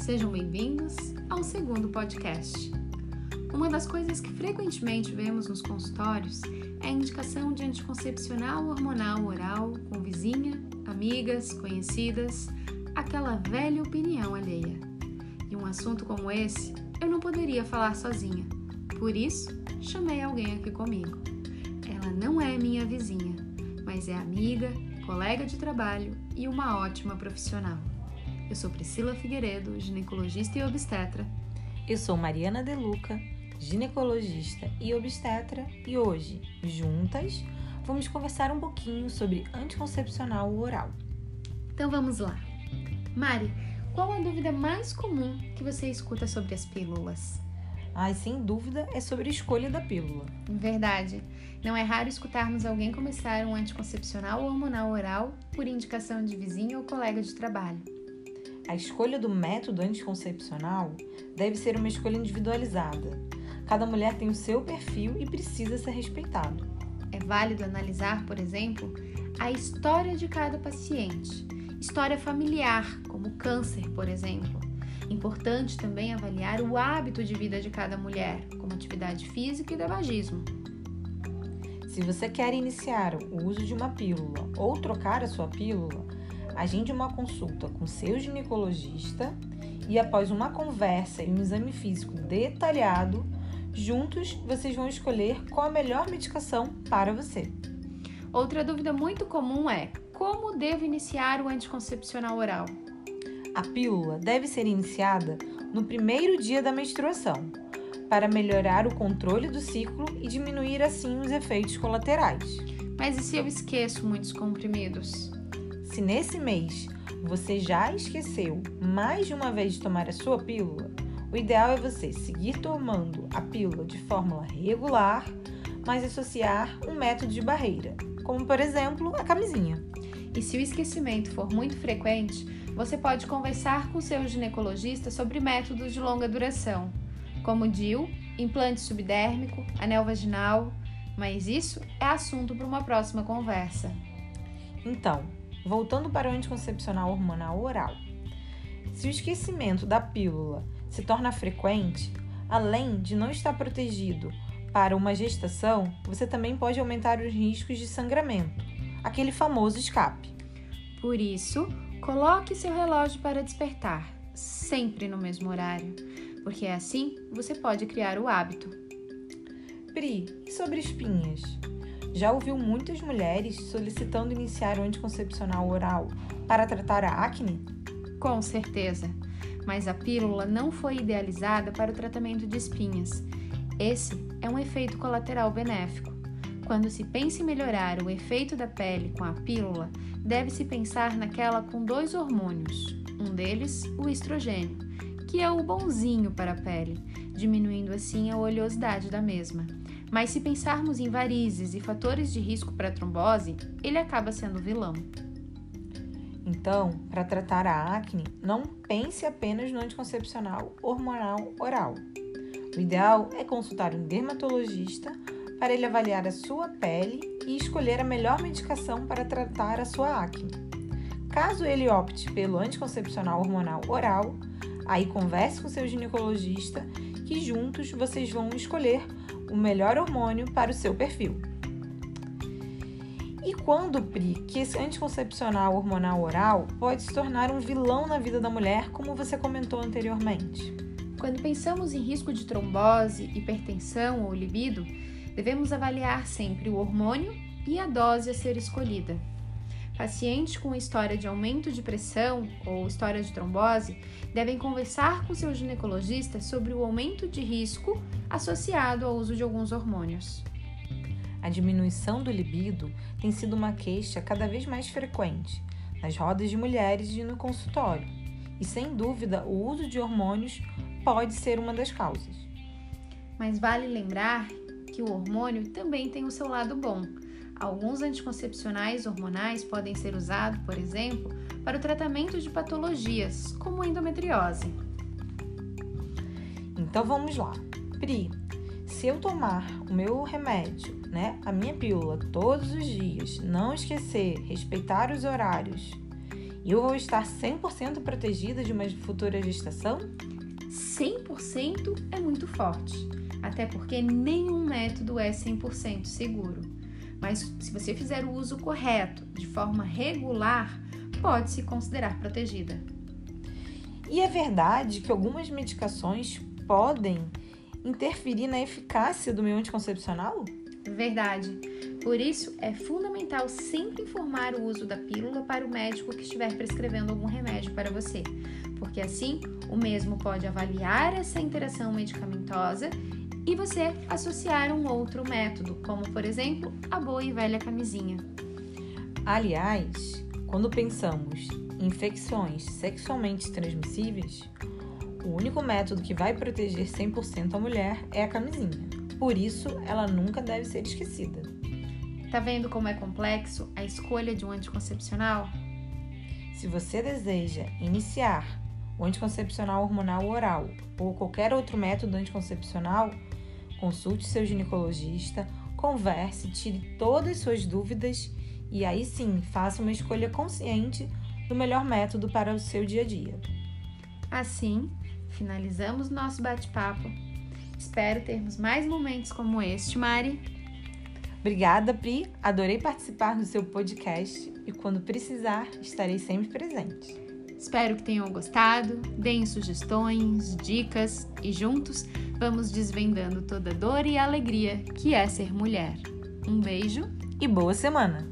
Sejam bem-vindos ao segundo podcast. Uma das coisas que frequentemente vemos nos consultórios é a indicação de anticoncepcional hormonal oral com vizinha, amigas, conhecidas, aquela velha opinião alheia. E um assunto como esse eu não poderia falar sozinha, por isso chamei alguém aqui comigo. Ela não é minha vizinha, mas é amiga, colega de trabalho e uma ótima profissional. Eu sou Priscila Figueiredo, ginecologista e obstetra. Eu sou Mariana Deluca, ginecologista e obstetra, e hoje, juntas, vamos conversar um pouquinho sobre anticoncepcional oral. Então vamos lá. Mari, qual a dúvida mais comum que você escuta sobre as pílulas? Ai, sem dúvida, é sobre a escolha da pílula. Verdade. Não é raro escutarmos alguém começar um anticoncepcional hormonal oral por indicação de vizinho ou colega de trabalho. A escolha do método anticoncepcional deve ser uma escolha individualizada. Cada mulher tem o seu perfil e precisa ser respeitado. É válido analisar, por exemplo, a história de cada paciente, história familiar, como câncer, por exemplo Importante também avaliar o hábito de vida de cada mulher, como atividade física e tabagismo. Se você quer iniciar o uso de uma pílula ou trocar a sua pílula, agende uma consulta com seu ginecologista e após uma conversa e um exame físico detalhado, juntos vocês vão escolher qual a melhor medicação para você. Outra dúvida muito comum é: como devo iniciar o anticoncepcional oral? A pílula deve ser iniciada no primeiro dia da menstruação, para melhorar o controle do ciclo e diminuir assim os efeitos colaterais. Mas e se eu esqueço muitos comprimidos? Se nesse mês você já esqueceu mais de uma vez de tomar a sua pílula, o ideal é você seguir tomando a pílula de fórmula regular, mas associar um método de barreira, como por exemplo a camisinha. E se o esquecimento for muito frequente, você pode conversar com seu ginecologista sobre métodos de longa duração, como DIU, implante subdérmico, anel vaginal, mas isso é assunto para uma próxima conversa. Então, voltando para o anticoncepcional hormonal oral. Se o esquecimento da pílula se torna frequente, além de não estar protegido para uma gestação, você também pode aumentar os riscos de sangramento, aquele famoso escape. Por isso, coloque seu relógio para despertar, sempre no mesmo horário, porque assim você pode criar o hábito. Pri, e sobre espinhas? Já ouviu muitas mulheres solicitando iniciar o anticoncepcional oral para tratar a acne? Com certeza, mas a pílula não foi idealizada para o tratamento de espinhas. Esse é um efeito colateral benéfico. Quando se pensa em melhorar o efeito da pele com a pílula, deve-se pensar naquela com dois hormônios, um deles o estrogênio, que é o bonzinho para a pele, diminuindo assim a oleosidade da mesma. Mas se pensarmos em varizes e fatores de risco para trombose, ele acaba sendo vilão. Então, para tratar a acne, não pense apenas no anticoncepcional hormonal oral. O ideal é consultar um dermatologista para ele avaliar a sua pele e escolher a melhor medicação para tratar a sua acne. Caso ele opte pelo anticoncepcional hormonal oral, aí converse com seu ginecologista que juntos vocês vão escolher o melhor hormônio para o seu perfil. E quando, Pri, que esse anticoncepcional hormonal oral pode se tornar um vilão na vida da mulher, como você comentou anteriormente? Quando pensamos em risco de trombose, hipertensão ou libido, Devemos avaliar sempre o hormônio e a dose a ser escolhida. Pacientes com história de aumento de pressão ou história de trombose devem conversar com seu ginecologista sobre o aumento de risco associado ao uso de alguns hormônios. A diminuição do libido tem sido uma queixa cada vez mais frequente nas rodas de mulheres e no consultório, e sem dúvida o uso de hormônios pode ser uma das causas. Mas vale lembrar que o hormônio também tem o seu lado bom. Alguns anticoncepcionais hormonais podem ser usados, por exemplo, para o tratamento de patologias, como endometriose. Então vamos lá. Pri, se eu tomar o meu remédio, né, a minha pílula todos os dias, não esquecer, respeitar os horários eu vou estar 100% protegida de uma futura gestação? 100% é muito forte, até porque nenhum método é 100% seguro. Mas se você fizer o uso correto, de forma regular, pode se considerar protegida. E é verdade que algumas medicações podem interferir na eficácia do meu anticoncepcional? Verdade. Por isso, é fundamental sempre informar o uso da pílula para o médico que estiver prescrevendo algum remédio para você, porque assim o mesmo pode avaliar essa interação medicamentosa e você associar um outro método, como por exemplo a boa e velha camisinha. Aliás, quando pensamos em infecções sexualmente transmissíveis, o único método que vai proteger 100% a mulher é a camisinha. Por isso, ela nunca deve ser esquecida. Tá vendo como é complexo a escolha de um anticoncepcional? Se você deseja iniciar o anticoncepcional hormonal oral ou qualquer outro método anticoncepcional, consulte seu ginecologista, converse, tire todas as suas dúvidas e aí sim faça uma escolha consciente do melhor método para o seu dia a dia. Assim, finalizamos nosso bate-papo Espero termos mais momentos como este, Mari. Obrigada, Pri. Adorei participar do seu podcast e quando precisar, estarei sempre presente. Espero que tenham gostado. Deem sugestões, dicas e juntos vamos desvendando toda a dor e alegria que é ser mulher. Um beijo e boa semana!